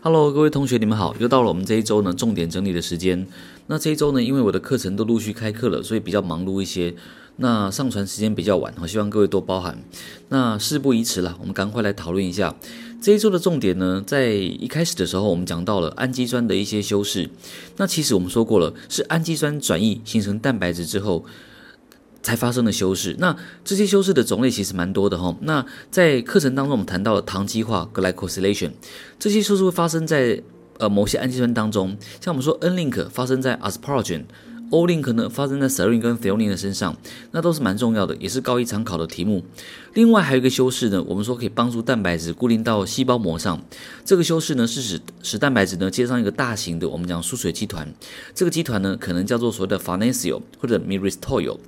Hello，各位同学，你们好！又到了我们这一周呢重点整理的时间。那这一周呢，因为我的课程都陆续开课了，所以比较忙碌一些。那上传时间比较晚，我希望各位多包涵。那事不宜迟了，我们赶快来讨论一下这一周的重点呢。在一开始的时候，我们讲到了氨基酸的一些修饰。那其实我们说过了，是氨基酸转译形成蛋白质之后。才发生的修饰，那这些修饰的种类其实蛮多的哈。那在课程当中，我们谈到了糖基化 （glycosylation），这些修饰会发生在呃某些氨基酸当中，像我们说 N-link 发生在 asparagine。O-link 呢，发生在 serine 跟 threonine 的身上，那都是蛮重要的，也是高一常考的题目。另外还有一个修饰呢，我们说可以帮助蛋白质固定到细胞膜上。这个修饰呢，是使使蛋白质呢接上一个大型的我们讲疏水基团。这个基团呢，可能叫做所谓的 farnesyl 或者 myristoyl。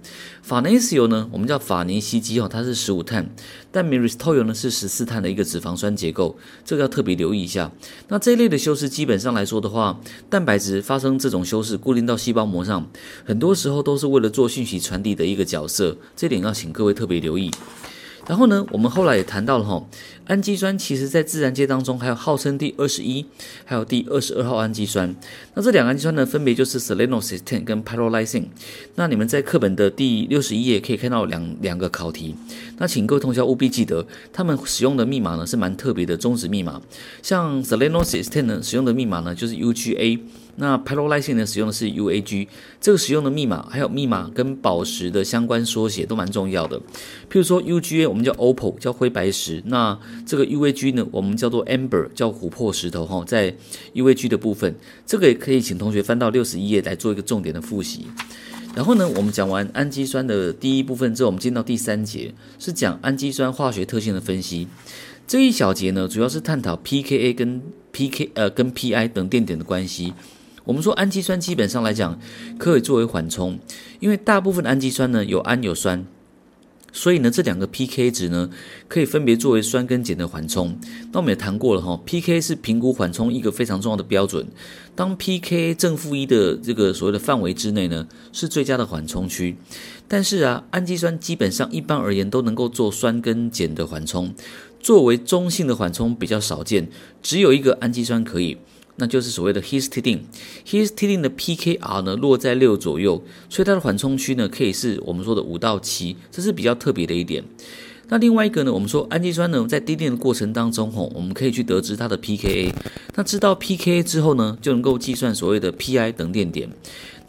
farnesyl 呢，我们叫法尼西基哦，它是十五碳，但 myristoyl 呢是十四碳的一个脂肪酸结构，这个要特别留意一下。那这一类的修饰基本上来说的话，蛋白质发生这种修饰固定到细胞膜上。很多时候都是为了做讯息传递的一个角色，这点要请各位特别留意。然后呢，我们后来也谈到了哈，氨基酸其实在自然界当中还有号称第二十一，还有第二十二号氨基酸。那这两个氨基酸呢，分别就是 selenocysteine 跟 pyrrolysine。那你们在课本的第六十一页可以看到两两个考题。那请各位同学务必记得，他们使用的密码呢是蛮特别的终止密码。像 selenocysteine 呢使用的密码呢就是 UGA。那 pyrrolysine 呢，使用的是 UAG，这个使用的密码还有密码跟宝石的相关缩写都蛮重要的。譬如说 UGA 我们叫 opal，叫灰白石。那这个 UAG 呢，我们叫做 amber，叫琥珀石头哈。在 UAG 的部分，这个也可以请同学翻到六十一页来做一个重点的复习。然后呢，我们讲完氨基酸的第一部分之后，我们进到第三节，是讲氨基酸化学特性的分析。这一小节呢，主要是探讨 pKa 跟 pK 呃跟 pI 等电点的关系。我们说氨基酸基本上来讲可以作为缓冲，因为大部分氨基酸呢有氨有酸，所以呢这两个 pK 值呢可以分别作为酸跟碱的缓冲。那我们也谈过了哈，pK 是评估缓冲一个非常重要的标准。当 pK 正负一的这个所谓的范围之内呢，是最佳的缓冲区。但是啊，氨基酸基本上一般而言都能够做酸跟碱的缓冲，作为中性的缓冲比较少见，只有一个氨基酸可以。那就是所谓的 histidine，histidine 的 pKr 呢落在六左右，所以它的缓冲区呢可以是我们说的五到七，这是比较特别的一点。那另外一个呢，我们说氨基酸呢在滴电的过程当中吼，我们可以去得知它的 pKa。那知道 pKa 之后呢，就能够计算所谓的 pI 等电点。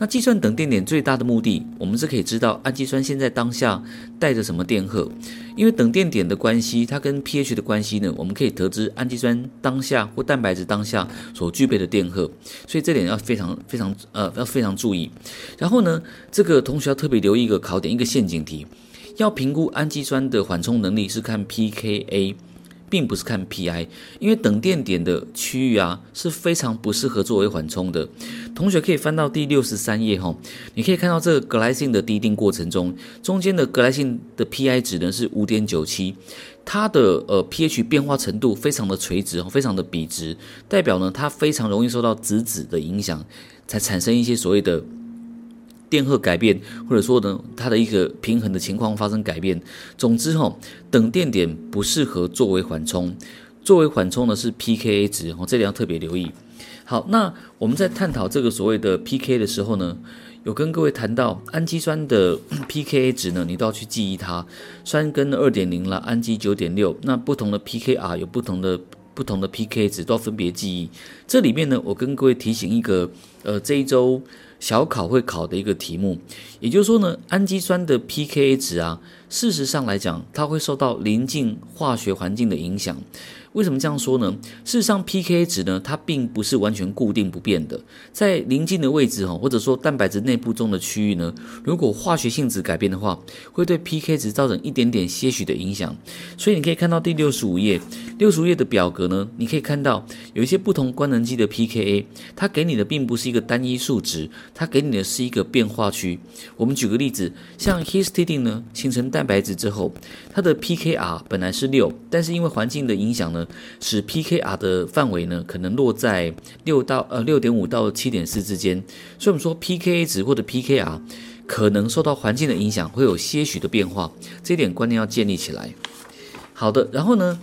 那计算等电点最大的目的，我们是可以知道氨基酸现在当下带着什么电荷，因为等电点的关系，它跟 pH 的关系呢，我们可以得知氨基酸当下或蛋白质当下所具备的电荷，所以这点要非常非常呃要非常注意。然后呢，这个同学要特别留意一个考点，一个陷阱题，要评估氨基酸的缓冲能力是看 pKa。并不是看 pI，因为等电点的区域啊是非常不适合作为缓冲的。同学可以翻到第六十三页哈，你可以看到这个 glycine 的滴定过程中，中间的 glycine 的 pI 值呢是五点九七，它的呃 pH 变化程度非常的垂直，非常的笔直，代表呢它非常容易受到质子的影响，才产生一些所谓的。电荷改变，或者说呢，它的一个平衡的情况发生改变。总之哈，等电点不适合作为缓冲，作为缓冲的是 pKa 值哦，这里要特别留意。好，那我们在探讨这个所谓的 pKa 的时候呢，有跟各位谈到氨基酸的 pKa 值呢，你都要去记忆它，酸根二点零了，氨基九点六，那不同的 pKr 有不同的不同的 pKa 值，都要分别记忆。这里面呢，我跟各位提醒一个，呃，这一周。小考会考的一个题目，也就是说呢，氨基酸的 pKa 值啊，事实上来讲，它会受到临近化学环境的影响。为什么这样说呢？事实上，pKa 值呢，它并不是完全固定不变的，在邻近的位置哈，或者说蛋白质内部中的区域呢，如果化学性质改变的话，会对 PK 值造成一点点些许的影响。所以你可以看到第六十五页，六十五页的表格呢，你可以看到有一些不同官能基的 pKa，它给你的并不是一个单一数值，它给你的是一个变化区。我们举个例子，像 histidine 呢，形成蛋白质之后，它的 pKr 本来是六，但是因为环境的影响呢。使 pKr 的范围呢，可能落在六到呃六点五到七点四之间，所以我们说 pKa 值或者 pKr 可能受到环境的影响，会有些许的变化，这一点观念要建立起来。好的，然后呢，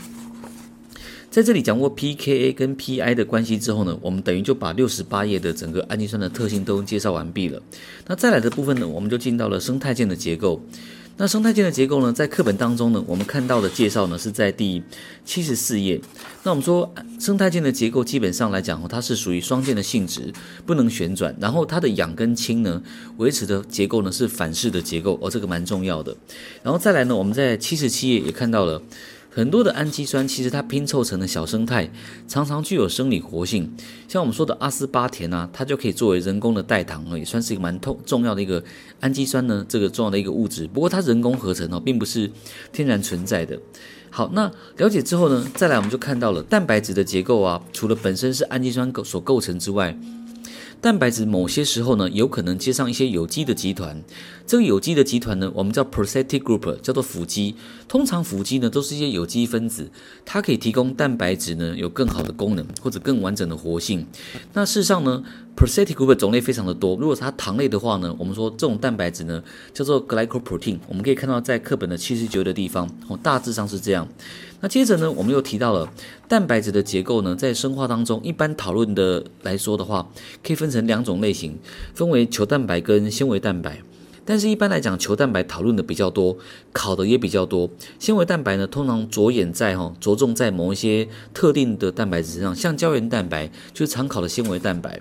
在这里讲过 pKa 跟 pI 的关系之后呢，我们等于就把六十八页的整个氨基酸的特性都介绍完毕了。那再来的部分呢，我们就进到了生态键的结构。那生态键的结构呢，在课本当中呢，我们看到的介绍呢是在第七十四页。那我们说生态键的结构基本上来讲，它是属于双键的性质，不能旋转。然后它的氧跟氢呢，维持的结构呢是反式的结构，哦，这个蛮重要的。然后再来呢，我们在七十七页也看到了。很多的氨基酸其实它拼凑成的小生态，常常具有生理活性。像我们说的阿斯巴甜啊，它就可以作为人工的代糖了，也算是一个蛮重重要的一个氨基酸呢，这个重要的一个物质。不过它人工合成哦，并不是天然存在的。好，那了解之后呢，再来我们就看到了蛋白质的结构啊，除了本身是氨基酸构所构成之外。蛋白质某些时候呢，有可能接上一些有机的集团。这个有机的集团呢，我们叫 prosthetic group，叫做辅基。通常辅基呢，都是一些有机分子，它可以提供蛋白质呢有更好的功能或者更完整的活性。那事实上呢，prosthetic group 种类非常的多。如果它糖类的话呢，我们说这种蛋白质呢叫做 glycoprotein。我们可以看到在课本的七十九的地方，哦，大致上是这样。那接着呢，我们又提到了蛋白质的结构呢，在生化当中一般讨论的来说的话，可以分成两种类型，分为球蛋白跟纤维蛋白。但是，一般来讲，球蛋白讨论的比较多，考的也比较多。纤维蛋白呢，通常着眼在哈，着重在某一些特定的蛋白质上，像胶原蛋白就是常考的纤维蛋白。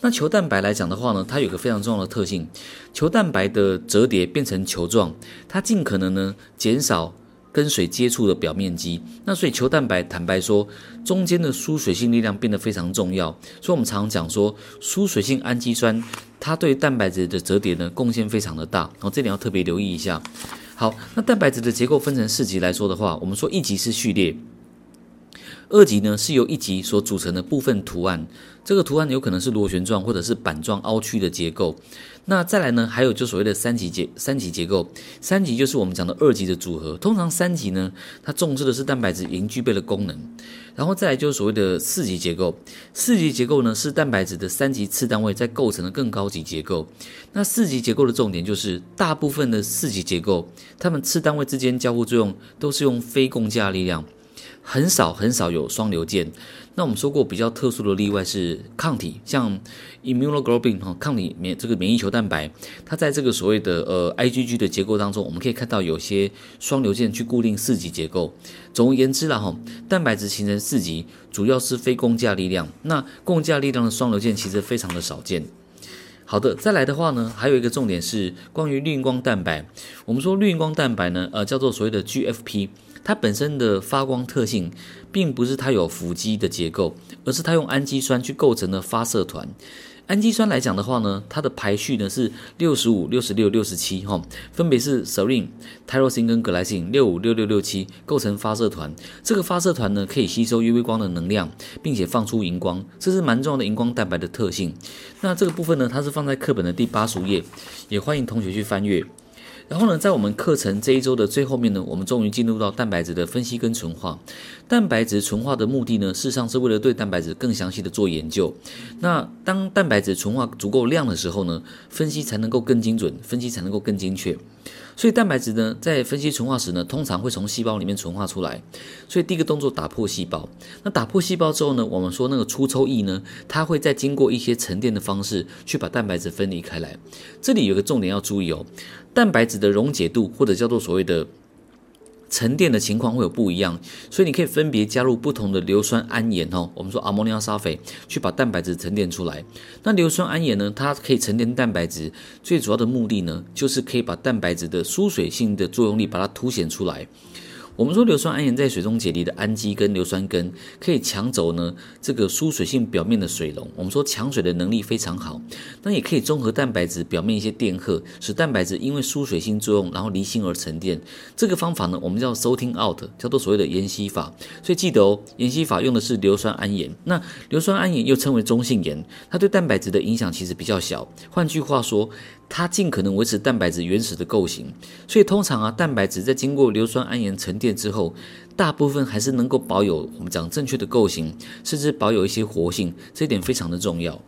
那球蛋白来讲的话呢，它有个非常重要的特性，球蛋白的折叠变成球状，它尽可能呢减少。跟水接触的表面积，那所以球蛋白坦白说，中间的疏水性力量变得非常重要。所以我们常常讲说，疏水性氨基酸它对蛋白质的折叠呢贡献非常的大，然后这点要特别留意一下。好，那蛋白质的结构分成四级来说的话，我们说一级是序列。二级呢是由一级所组成的部分图案，这个图案有可能是螺旋状或者是板状凹曲的结构。那再来呢，还有就所谓的三级结三级结构，三级就是我们讲的二级的组合。通常三级呢，它重视的是蛋白质已经具备的功能。然后再来就是所谓的四级结构，四级结构呢是蛋白质的三级次单位在构成的更高级结构。那四级结构的重点就是大部分的四级结构，它们次单位之间交互作用都是用非共价力量。很少很少有双硫键。那我们说过比较特殊的例外是抗体，像 immunoglobulin 哈，抗体免这个免疫球蛋白，它在这个所谓的呃 IgG 的结构当中，我们可以看到有些双硫键去固定四级结构。总而言之啦哈，蛋白质形成四级主要是非共价力量，那共价力量的双硫键其实非常的少见。好的，再来的话呢，还有一个重点是关于绿荧光蛋白。我们说绿荧光蛋白呢，呃，叫做所谓的 GFP。它本身的发光特性，并不是它有辅基的结构，而是它用氨基酸去构成的发射团。氨基酸来讲的话呢，它的排序呢是六十五、六十六、六十七，哈，分别是 serine、tyrosine 跟 glycine，六五、六六、六七构成发射团。这个发射团呢，可以吸收 UV 光的能量，并且放出荧光，这是蛮重要的荧光蛋白的特性。那这个部分呢，它是放在课本的第八十页，也欢迎同学去翻阅。然后呢，在我们课程这一周的最后面呢，我们终于进入到蛋白质的分析跟纯化。蛋白质纯化的目的呢，事实上是为了对蛋白质更详细的做研究。那当蛋白质纯化足够量的时候呢，分析才能够更精准，分析才能够更精确。所以蛋白质呢，在分析纯化时呢，通常会从细胞里面纯化出来。所以第一个动作打破细胞。那打破细胞之后呢，我们说那个粗抽液呢，它会再经过一些沉淀的方式去把蛋白质分离开来。这里有个重点要注意哦，蛋白质的溶解度或者叫做所谓的。沉淀的情况会有不一样，所以你可以分别加入不同的硫酸铵盐哦，我们说 ammonium sulfate 去把蛋白质沉淀出来。那硫酸铵盐呢，它可以沉淀蛋白质，最主要的目的呢，就是可以把蛋白质的疏水性的作用力把它凸显出来。我们说硫酸铵盐在水中解离的氨基跟硫酸根可以抢走呢这个疏水性表面的水溶。我们说抢水的能力非常好，那也可以中和蛋白质表面一些电荷，使蛋白质因为疏水性作用然后离心而沉淀。这个方法呢，我们叫 sorting out，叫做所谓的盐析法。所以记得哦，盐析法用的是硫酸铵盐。那硫酸铵盐又称为中性盐，它对蛋白质的影响其实比较小。换句话说，它尽可能维持蛋白质原始的构型，所以通常啊，蛋白质在经过硫酸铵盐沉淀之后，大部分还是能够保有我们讲正确的构型，甚至保有一些活性，这一点非常的重要。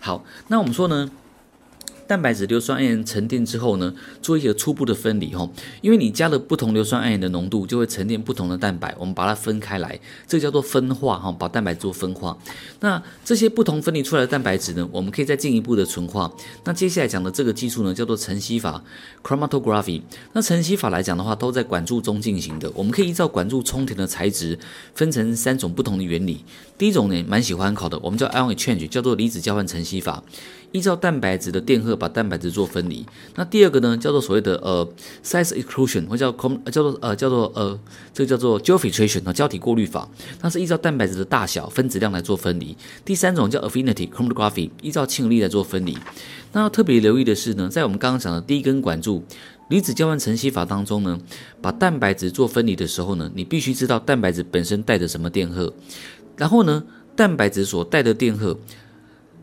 好，那我们说呢，蛋白质硫酸铵沉淀之后呢，做一个初步的分离哈，因为你加了不同硫酸铵盐的浓度，就会沉淀不同的蛋白，我们把它分开来，这叫做分化哈，把蛋白质做分化。那这些不同分离出来的蛋白质呢，我们可以再进一步的纯化。那接下来讲的这个技术呢，叫做晨曦法 （chromatography）。那晨曦法来讲的话，都在管柱中进行的。我们可以依照管柱充填的材质，分成三种不同的原理。第一种呢，蛮喜欢考的，我们叫 ion exchange，叫做离子交换晨曦法。依照蛋白质的电荷把蛋白质做分离。那第二个呢，叫做所谓的呃 size exclusion，或叫空叫做呃叫做呃这个叫做 gel filtration 啊胶体过滤法，它是依照蛋白质的大小分子量来做分离。第三种叫 affinity chromatography，依照亲和力来做分离。那要特别留意的是呢，在我们刚刚讲的第一根管柱离子交换晨曦法当中呢，把蛋白质做分离的时候呢，你必须知道蛋白质本身带着什么电荷，然后呢，蛋白质所带的电荷。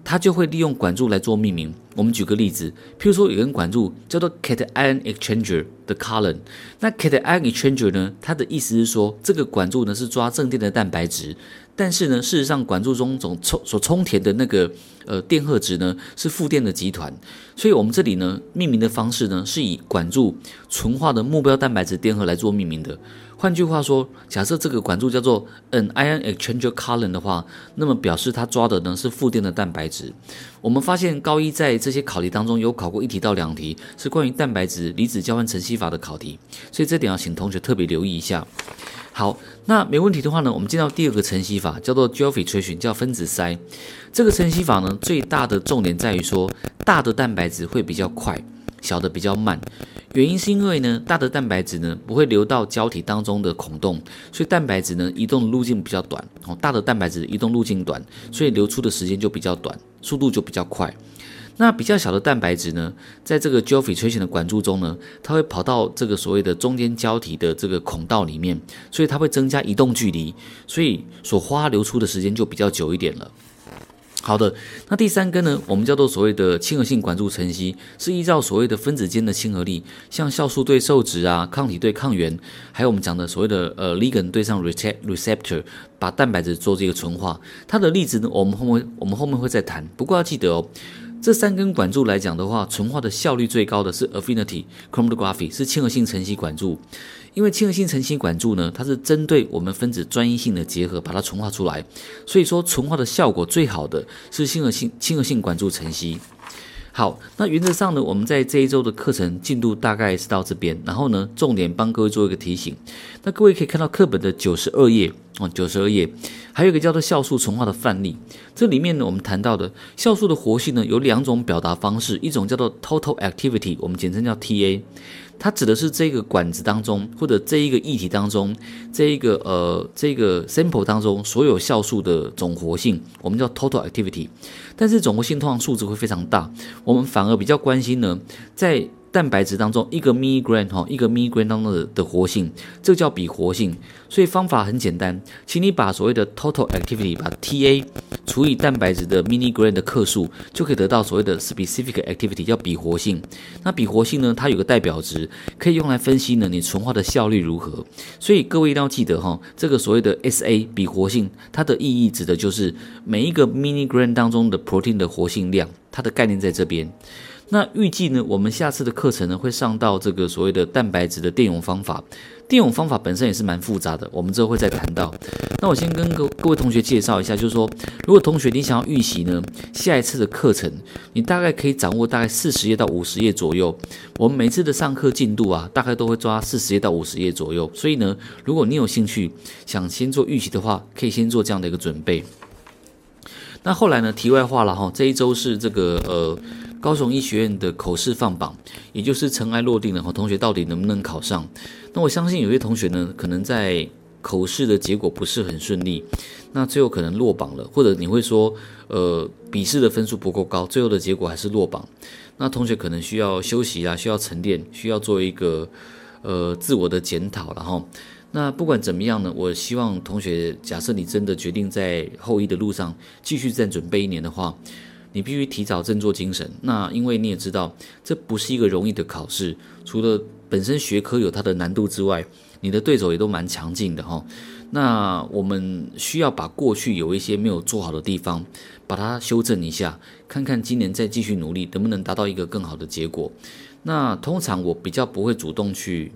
它就会利用管柱来做命名。我们举个例子，譬如说有根管柱叫做 cation exchanger 的 column。那 cation exchanger 呢，它的意思是说，这个管柱呢是抓正电的蛋白质，但是呢，事实上管柱中总充所充填的那个呃电荷值呢是负电的集团。所以我们这里呢命名的方式呢是以管柱纯化的目标蛋白质电荷来做命名的。换句话说，假设这个管柱叫做 an ion exchanger column 的话，那么表示它抓的呢是负电的蛋白质。我们发现高一在这些考题当中有考过一题到两题，是关于蛋白质离子交换晨曦法的考题，所以这点要请同学特别留意一下。好，那没问题的话呢，我们进到第二个晨曦法，叫做 gel filtration，叫分子筛。这个晨曦法呢，最大的重点在于说，大的蛋白质会比较快，小的比较慢。原因是因为呢，大的蛋白质呢不会流到胶体当中的孔洞，所以蛋白质呢移动路径比较短。哦，大的蛋白质移动路径短，所以流出的时间就比较短，速度就比较快。那比较小的蛋白质呢，在这个胶体萃取的管柱中呢，它会跑到这个所谓的中间胶体的这个孔道里面，所以它会增加移动距离，所以所花流出的时间就比较久一点了。好的，那第三根呢，我们叫做所谓的亲和性管柱晨曦，是依照所谓的分子间的亲和力，像酵素对受质啊，抗体对抗原，还有我们讲的所谓的呃 ligand 对上 receptor，把蛋白质做这个纯化。它的例子呢，我们后面我们后面会再谈。不过要记得哦。这三根管柱来讲的话，纯化的效率最高的是 affinity chromatography，是亲和性晨曦管柱。因为亲和性晨曦管柱呢，它是针对我们分子专一性的结合，把它纯化出来。所以说，纯化的效果最好的是亲和性亲和性管柱晨曦。好，那原则上呢，我们在这一周的课程进度大概是到这边。然后呢，重点帮各位做一个提醒。那各位可以看到课本的九十二页哦，九十二页。还有一个叫做酵素纯化的范例，这里面呢，我们谈到的酵素的活性呢，有两种表达方式，一种叫做 total activity，我们简称叫 TA，它指的是这个管子当中或者这一个液体当中，这一个呃这个 sample 当中所有酵素的总活性，我们叫 total activity，但是总活性通常数值会非常大，我们反而比较关心呢，在蛋白质当中一个 milligram 哈，一个 milligram 当中的的活性，这叫比活性。所以方法很简单，请你把所谓的 total activity 把 TA 除以蛋白质的 mini grain 的克数，就可以得到所谓的 specific activity，叫比活性。那比活性呢，它有个代表值，可以用来分析呢你纯化的效率如何。所以各位一定要记得哈，这个所谓的 SA 比活性，它的意义指的就是每一个 mini grain 当中的 protein 的活性量，它的概念在这边。那预计呢，我们下次的课程呢会上到这个所谓的蛋白质的电泳方法。电泳方法本身也是蛮复杂的，我们之后会再谈到。那我先跟各各位同学介绍一下，就是说，如果同学你想要预习呢，下一次的课程你大概可以掌握大概四十页到五十页左右。我们每次的上课进度啊，大概都会抓四十页到五十页左右。所以呢，如果你有兴趣想先做预习的话，可以先做这样的一个准备。那后来呢，题外话了哈，这一周是这个呃。高雄医学院的口试放榜，也就是尘埃落定了，同学到底能不能考上？那我相信有些同学呢，可能在口试的结果不是很顺利，那最后可能落榜了，或者你会说，呃，笔试的分数不够高，最后的结果还是落榜。那同学可能需要休息啊，需要沉淀，需要做一个呃自我的检讨了哈。那不管怎么样呢，我希望同学，假设你真的决定在后医的路上继续再准备一年的话。你必须提早振作精神，那因为你也知道，这不是一个容易的考试。除了本身学科有它的难度之外，你的对手也都蛮强劲的哈。那我们需要把过去有一些没有做好的地方，把它修正一下，看看今年再继续努力能不能达到一个更好的结果。那通常我比较不会主动去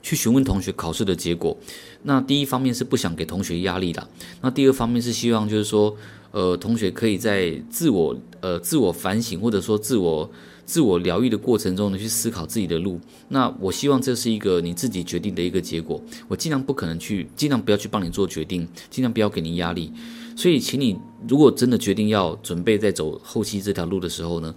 去询问同学考试的结果。那第一方面是不想给同学压力的，那第二方面是希望就是说，呃，同学可以在自我呃自我反省或者说自我自我疗愈的过程中呢，去思考自己的路。那我希望这是一个你自己决定的一个结果。我尽量不可能去，尽量不要去帮你做决定，尽量不要给你压力。所以，请你如果真的决定要准备在走后期这条路的时候呢，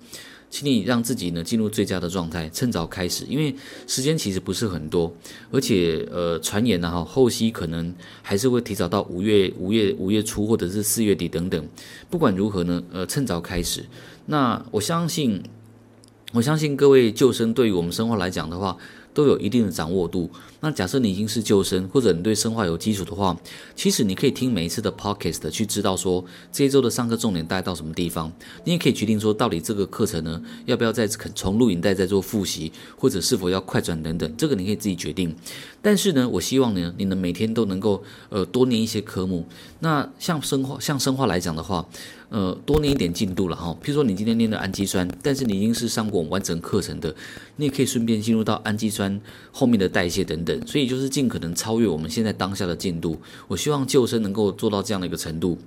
请你让自己呢进入最佳的状态，趁早开始，因为时间其实不是很多，而且呃传言呢哈，后期可能还是会提早到五月、五月、五月初或者是四月底等等。不管如何呢，呃，趁早开始。那我相信，我相信各位救生对于我们生活来讲的话，都有一定的掌握度。那假设你已经是旧生，或者你对生化有基础的话，其实你可以听每一次的 podcast 去知道说这一周的上课重点带到什么地方。你也可以决定说到底这个课程呢，要不要再从录影带再做复习，或者是否要快转等等，这个你可以自己决定。但是呢，我希望呢，你能每天都能够呃多念一些科目。那像生化像生化来讲的话，呃多念一点进度了哈。譬如说你今天念的氨基酸，但是你已经是上过完整课程的，你也可以顺便进入到氨基酸后面的代谢等等。所以就是尽可能超越我们现在当下的进度。我希望旧生能够做到这样的一个程度。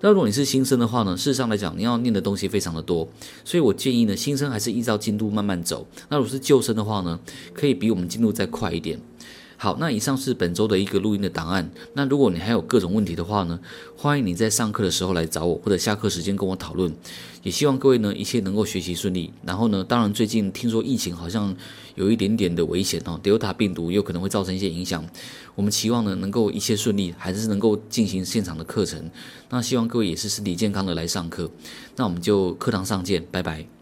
那如果你是新生的话呢，事实上来讲，你要念的东西非常的多。所以我建议呢，新生还是依照进度慢慢走。那如果是旧生的话呢，可以比我们进度再快一点。好，那以上是本周的一个录音的档案。那如果你还有各种问题的话呢，欢迎你在上课的时候来找我，或者下课时间跟我讨论。也希望各位呢一切能够学习顺利。然后呢，当然最近听说疫情好像有一点点的危险哦，Delta 病毒有可能会造成一些影响。我们期望呢能够一切顺利，还是能够进行现场的课程。那希望各位也是身体健康的来上课。那我们就课堂上见，拜拜。